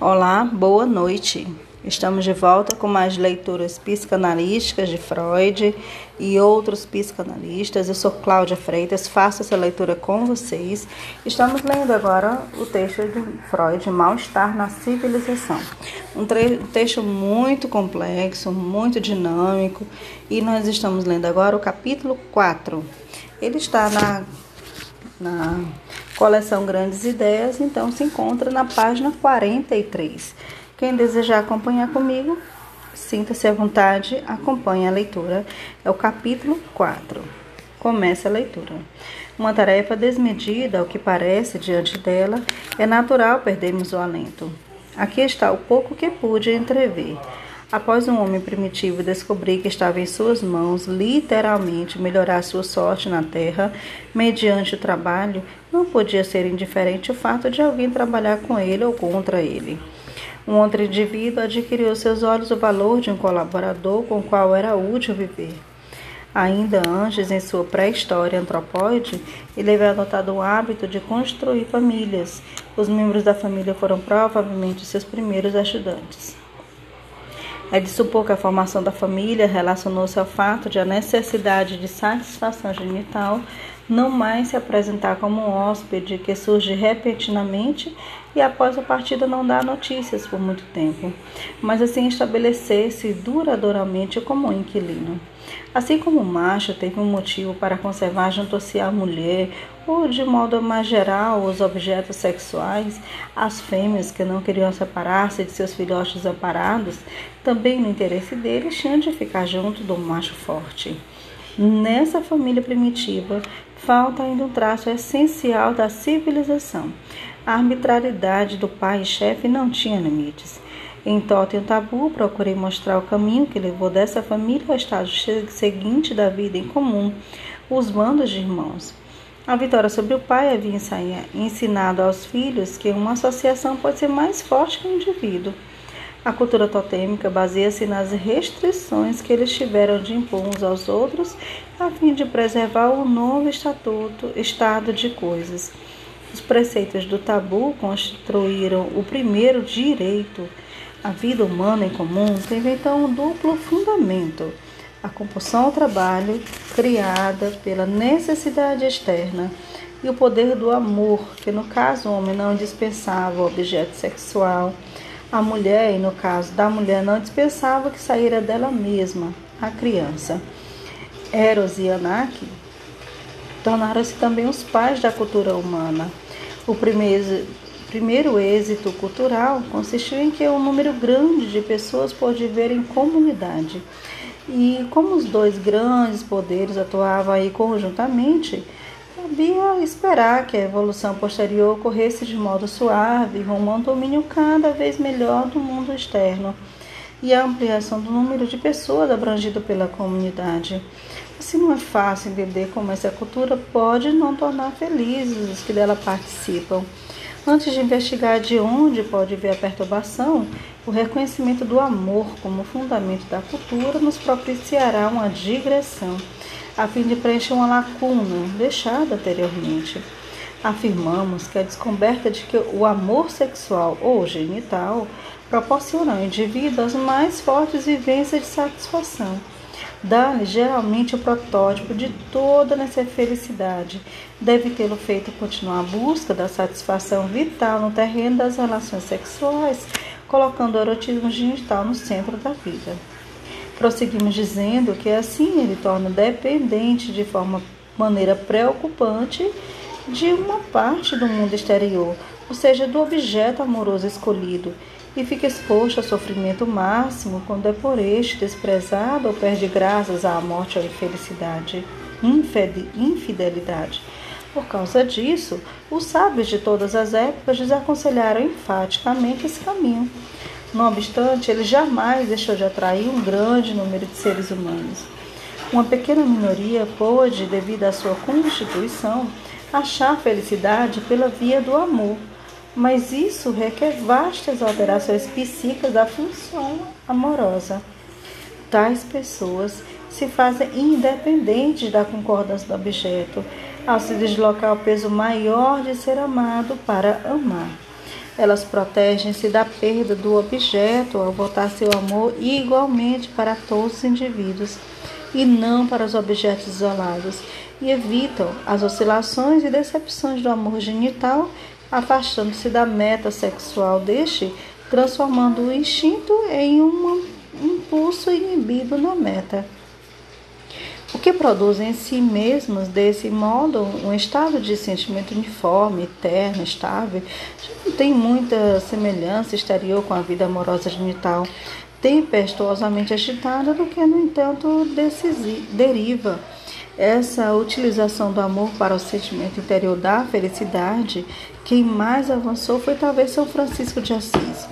Olá, boa noite. Estamos de volta com mais leituras psicanalísticas de Freud e outros psicanalistas. Eu sou Cláudia Freitas, faço essa leitura com vocês. Estamos lendo agora o texto de Freud, Mal-Estar na Civilização. Um texto muito complexo, muito dinâmico, e nós estamos lendo agora o capítulo 4. Ele está na, na coleção Grandes Ideias, então se encontra na página 43. Quem desejar acompanhar comigo, sinta-se à vontade, acompanhe a leitura. É o capítulo 4. Começa a leitura. Uma tarefa desmedida, ao que parece, diante dela, é natural perdermos o alento. Aqui está o pouco que pude entrever. Após um homem primitivo descobrir que estava em suas mãos, literalmente, melhorar sua sorte na terra, mediante o trabalho, não podia ser indiferente o fato de alguém trabalhar com ele ou contra ele. Um outro indivíduo adquiriu aos seus olhos o valor de um colaborador com o qual era útil viver. Ainda antes, em sua pré-história antropóide, ele havia adotado o hábito de construir famílias. Os membros da família foram provavelmente seus primeiros ajudantes. É de supor que a formação da família relacionou-se ao fato de a necessidade de satisfação genital não mais se apresentar como um hóspede que surge repentinamente e após a partida não dá notícias por muito tempo, mas assim estabelecer-se duradouramente como um inquilino. Assim como o macho teve um motivo para conservar junto a si a mulher, ou de modo mais geral os objetos sexuais, as fêmeas que não queriam separar-se de seus filhotes amparados, também no interesse deles tinham de ficar junto do macho forte. Nessa família primitiva, falta ainda um traço essencial da civilização. A arbitrariedade do pai e chefe não tinha limites. Em Totem Tabu, procurei mostrar o caminho que levou dessa família ao estágio seguinte da vida em comum, os bandos de irmãos. A vitória sobre o pai havia ensinado aos filhos que uma associação pode ser mais forte que um indivíduo. A cultura totêmica baseia-se nas restrições que eles tiveram de impor uns aos outros a fim de preservar o novo estatuto, estado de coisas. Os preceitos do tabu constituíram o primeiro direito. A vida humana em comum teve então um duplo fundamento: a compulsão ao trabalho, criada pela necessidade externa, e o poder do amor, que no caso o homem não dispensava o objeto sexual a mulher, e no caso da mulher, não dispensava que saíra dela mesma, a criança. Eros e Anak tornaram-se também os pais da cultura humana. O primeiro, primeiro êxito cultural consistiu em que um número grande de pessoas pôde viver em comunidade. E como os dois grandes poderes atuavam aí conjuntamente, Cabia esperar que a evolução posterior ocorresse de modo suave, rumo a um domínio cada vez melhor do mundo externo e a ampliação do número de pessoas abrangido pela comunidade. Assim não é fácil entender como essa cultura pode não tornar felizes os que dela participam. Antes de investigar de onde pode vir a perturbação, o reconhecimento do amor como fundamento da cultura nos propiciará uma digressão a fim de preencher uma lacuna deixada anteriormente. Afirmamos que a descoberta de que o amor sexual ou genital proporciona ao indivíduo as mais fortes vivências de satisfação. Dá-lhe geralmente o protótipo de toda essa felicidade. Deve tê-lo feito continuar a busca da satisfação vital no terreno das relações sexuais, colocando o erotismo genital no centro da vida. Prosseguimos dizendo que assim ele torna dependente de forma maneira preocupante de uma parte do mundo exterior, ou seja, do objeto amoroso escolhido, e fica exposto ao sofrimento máximo quando é por este desprezado ou perde graças à morte ou infelicidade, infidelidade. Por causa disso, os sábios de todas as épocas desaconselharam enfaticamente esse caminho. Não obstante, ele jamais deixou de atrair um grande número de seres humanos. Uma pequena minoria pôde, devido à sua constituição, achar felicidade pela via do amor, mas isso requer vastas alterações psíquicas da função amorosa. Tais pessoas se fazem independentes da concordância do objeto, ao se deslocar o peso maior de ser amado para amar. Elas protegem-se da perda do objeto ao voltar seu amor igualmente para todos os indivíduos e não para os objetos isolados, e evitam as oscilações e decepções do amor genital, afastando-se da meta sexual deste, transformando o instinto em um impulso inibido na meta o que produz em si mesmos, desse modo, um estado de sentimento uniforme, eterno, estável, não tem muita semelhança exterior com a vida amorosa genital, tempestuosamente agitada, do que, no entanto, deriva. Essa utilização do amor para o sentimento interior da felicidade, quem mais avançou foi talvez São Francisco de Assis.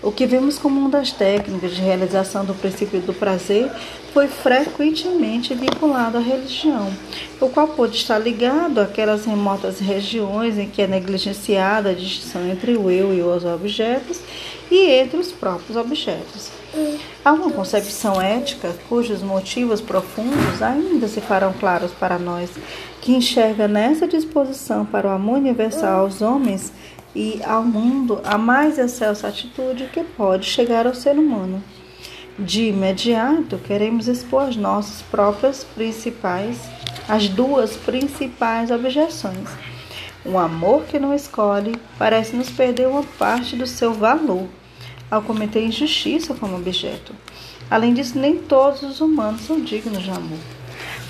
O que vemos como uma das técnicas de realização do princípio do prazer foi frequentemente vinculado à religião, o qual pode estar ligado àquelas remotas regiões em que é negligenciada a distinção entre o eu e os objetos e entre os próprios objetos. Há uma concepção ética cujos motivos profundos ainda se farão claros para nós, que enxerga nessa disposição para o amor universal aos homens e ao mundo a mais excelsa atitude que pode chegar ao ser humano. De imediato, queremos expor as nossas próprias principais, as duas principais objeções. O amor que não escolhe parece nos perder uma parte do seu valor ao cometer injustiça como objeto. Além disso, nem todos os humanos são dignos de amor.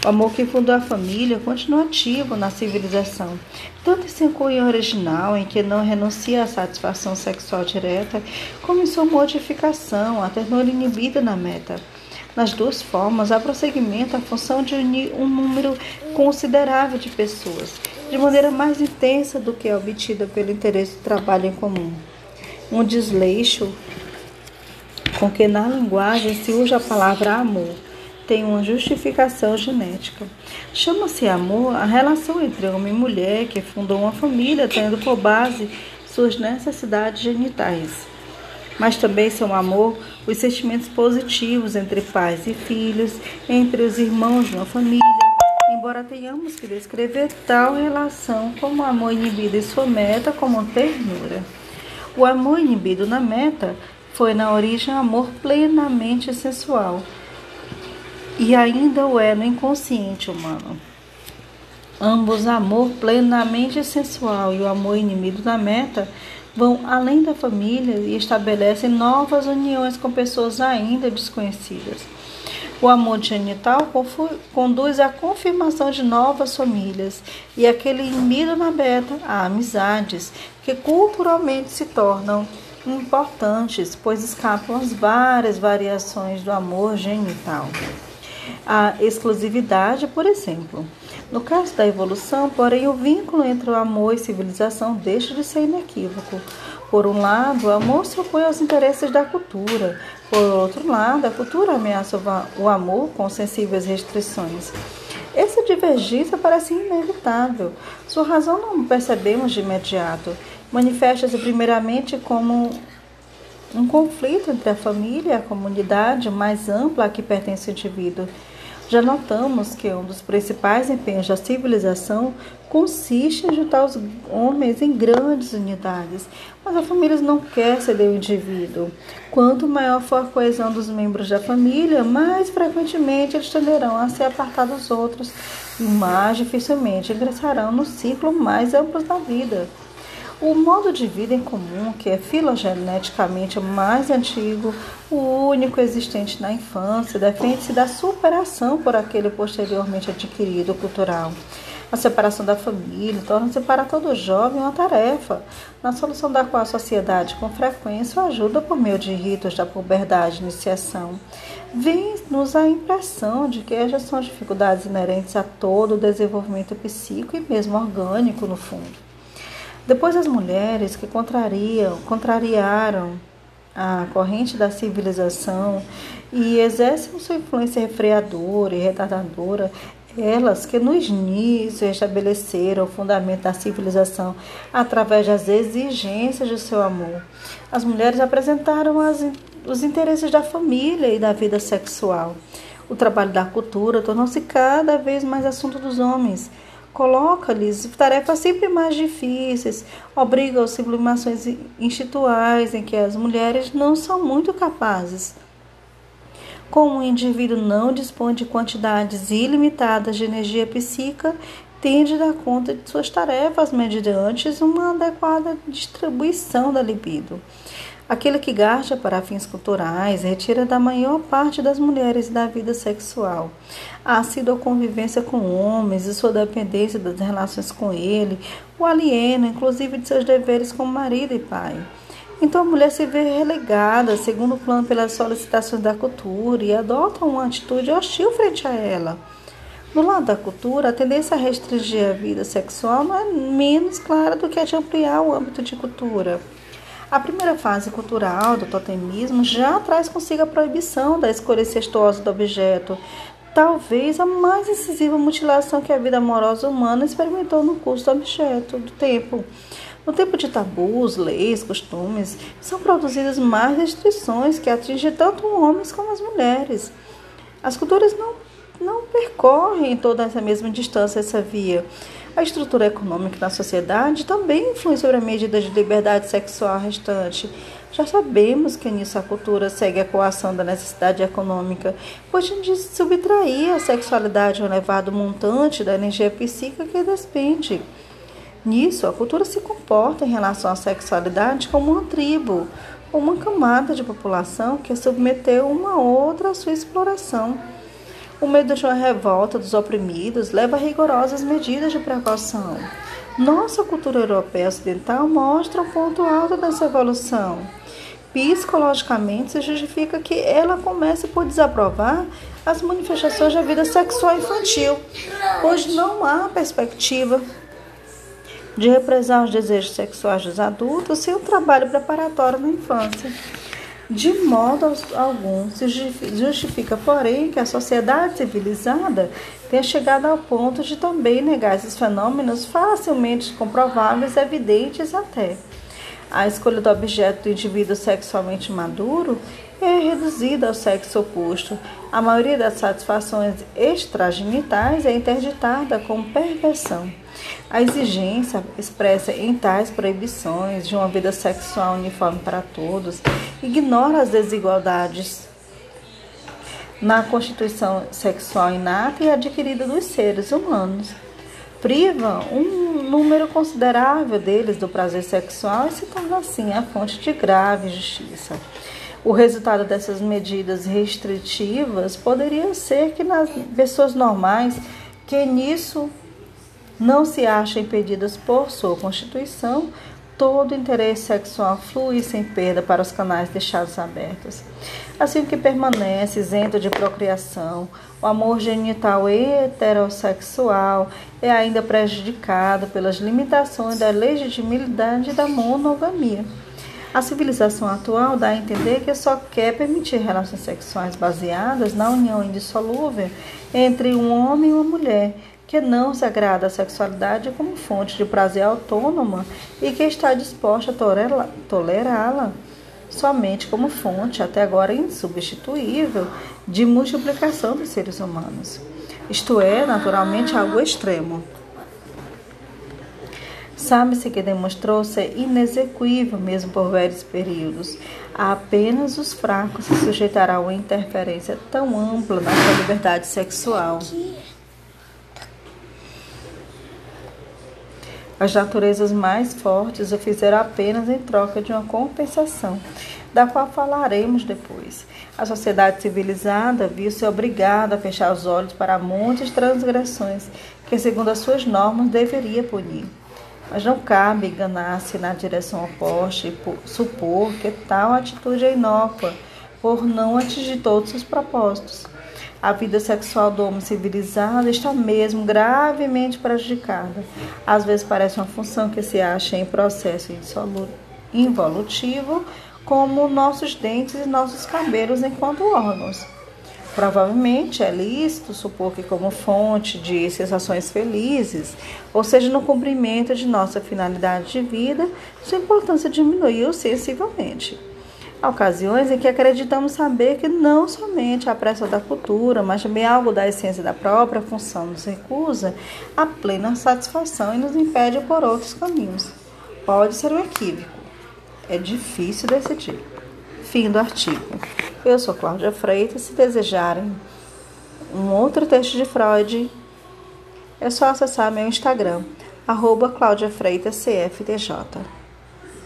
O amor que fundou a família continua ativo na civilização, tanto em seu cunho original, em que não renuncia à satisfação sexual direta, como em sua modificação, a ternura inibida na meta. Nas duas formas, há prosseguimento a função de unir um número considerável de pessoas, de maneira mais intensa do que é obtida pelo interesse do trabalho em comum. Um desleixo com que na linguagem se usa a palavra amor tem uma justificação genética. Chama-se amor a relação entre homem e mulher que fundou uma família tendo por base suas necessidades genitais. Mas também são amor os sentimentos positivos entre pais e filhos, entre os irmãos de uma família, embora tenhamos que descrever tal relação como amor inibido em sua meta como ternura. O amor inibido na meta foi na origem amor plenamente sensual, e ainda o é no inconsciente humano. Ambos, amor plenamente sensual e o amor inimigo da meta, vão além da família e estabelecem novas uniões com pessoas ainda desconhecidas. O amor genital conduz à confirmação de novas famílias e aquele inimigo na beta a amizades que culturalmente se tornam importantes, pois escapam às várias variações do amor genital a exclusividade, por exemplo. No caso da evolução, porém, o vínculo entre o amor e civilização deixa de ser inequívoco. Por um lado, o amor se opõe aos interesses da cultura. Por outro lado, a cultura ameaça o amor com sensíveis restrições. Essa divergência parece inevitável. Sua razão não percebemos de imediato. Manifesta-se primeiramente como um conflito entre a família e a comunidade mais ampla a que pertence o indivíduo. Já notamos que um dos principais empenhos da civilização consiste em juntar os homens em grandes unidades, mas a família não quer ceder o indivíduo. Quanto maior for a coesão dos membros da família, mais frequentemente eles tenderão a se apartar dos outros e mais dificilmente ingressarão no ciclo mais amplo da vida. O modo de vida em comum, que é filogeneticamente mais antigo, o único existente na infância, defende-se da superação por aquele posteriormente adquirido cultural. A separação da família torna-se para todo jovem uma tarefa, na solução da qual a sociedade com frequência ajuda por meio de ritos da puberdade e iniciação. Vem-nos a impressão de que estas são dificuldades inerentes a todo o desenvolvimento psíquico e mesmo orgânico, no fundo. Depois as mulheres que contrariam, contrariaram a corrente da civilização e exercem sua influência refreadora e retardadora, elas que no início estabeleceram o fundamento da civilização através das exigências do seu amor. As mulheres apresentaram as, os interesses da família e da vida sexual. O trabalho da cultura tornou-se cada vez mais assunto dos homens coloca-lhes tarefas sempre mais difíceis, obriga-os sublimações instituais em que as mulheres não são muito capazes. Como o indivíduo não dispõe de quantidades ilimitadas de energia psíquica, tende a dar conta de suas tarefas mediante uma adequada distribuição da libido. Aquele que gasta para fins culturais retira da maior parte das mulheres da vida sexual. A assídua convivência com homens e sua dependência das relações com ele o aliena, inclusive de seus deveres como marido e pai. Então a mulher se vê relegada, segundo plano, pelas solicitações da cultura e adota uma atitude hostil frente a ela. No lado da cultura, a tendência a restringir a vida sexual não é menos clara do que a de ampliar o âmbito de cultura. A primeira fase cultural do totemismo já traz consigo a proibição da escolha incestuosa do objeto, talvez a mais incisiva mutilação que a vida amorosa humana experimentou no curso do objeto do tempo. No tempo de tabus, leis, costumes, são produzidas mais restrições que atingem tanto homens como as mulheres. As culturas não, não percorrem toda essa mesma distância, essa via. A estrutura econômica da sociedade também influi sobre a medida de liberdade sexual restante. Já sabemos que nisso a cultura segue a coação da necessidade econômica, pois de subtrair a sexualidade ao elevado montante da energia psíquica que despende. Nisso, a cultura se comporta em relação à sexualidade como uma tribo, uma camada de população que submeteu uma outra à sua exploração. O medo de uma revolta dos oprimidos leva a rigorosas medidas de precaução. Nossa cultura europeia ocidental mostra um ponto alto dessa evolução. Psicologicamente, se justifica que ela comece por desaprovar as manifestações da vida sexual infantil, pois não há perspectiva de represar os desejos sexuais dos adultos sem o trabalho preparatório na infância. De modo algum se justifica, porém, que a sociedade civilizada tenha chegado ao ponto de também negar esses fenômenos facilmente comprováveis, evidentes até. A escolha do objeto do indivíduo sexualmente maduro é reduzida ao sexo oposto. A maioria das satisfações extragenitais é interditada como perversão. A exigência expressa em tais proibições de uma vida sexual uniforme para todos ignora as desigualdades na constituição sexual inata e adquirida dos seres humanos. Priva um número considerável deles do prazer sexual e se torna assim a fonte de grave injustiça. O resultado dessas medidas restritivas poderia ser que nas pessoas normais que nisso não se acham impedidas por sua constituição, todo interesse sexual flui sem perda para os canais deixados abertos. Assim que permanece isento de procriação, o amor genital heterossexual é ainda prejudicado pelas limitações da legitimidade da monogamia. A civilização atual dá a entender que só quer permitir relações sexuais baseadas na união indissolúvel entre um homem e uma mulher, que não se agrada à sexualidade como fonte de prazer autônoma e que está disposta a tolerá-la somente como fonte, até agora insubstituível, de multiplicação dos seres humanos. Isto é, naturalmente, algo extremo. Sabe-se que demonstrou ser inexequível mesmo por velhos períodos. Apenas os fracos se sujeitarão a uma interferência tão ampla na sua liberdade sexual. As naturezas mais fortes o fizeram apenas em troca de uma compensação, da qual falaremos depois. A sociedade civilizada viu-se obrigada a fechar os olhos para muitas transgressões que, segundo as suas normas, deveria punir. Mas não cabe enganar-se na direção oposta e supor que tal atitude é inócua, por não atingir todos os propósitos. A vida sexual do homem civilizado está mesmo gravemente prejudicada. Às vezes parece uma função que se acha em processo involutivo, como nossos dentes e nossos cabelos enquanto órgãos. Provavelmente é lícito supor que, como fonte de sensações felizes, ou seja, no cumprimento de nossa finalidade de vida, sua importância diminuiu sensivelmente. Há ocasiões em que acreditamos saber que não somente a pressa da cultura, mas também algo da essência da própria função nos recusa a plena satisfação e nos impede por outros caminhos. Pode ser um equívoco. É difícil decidir. Fim do artigo. Eu sou Cláudia Freitas. Se desejarem um outro texto de Freud, é só acessar meu Instagram, arroba Cláudia Freitas CFTJ.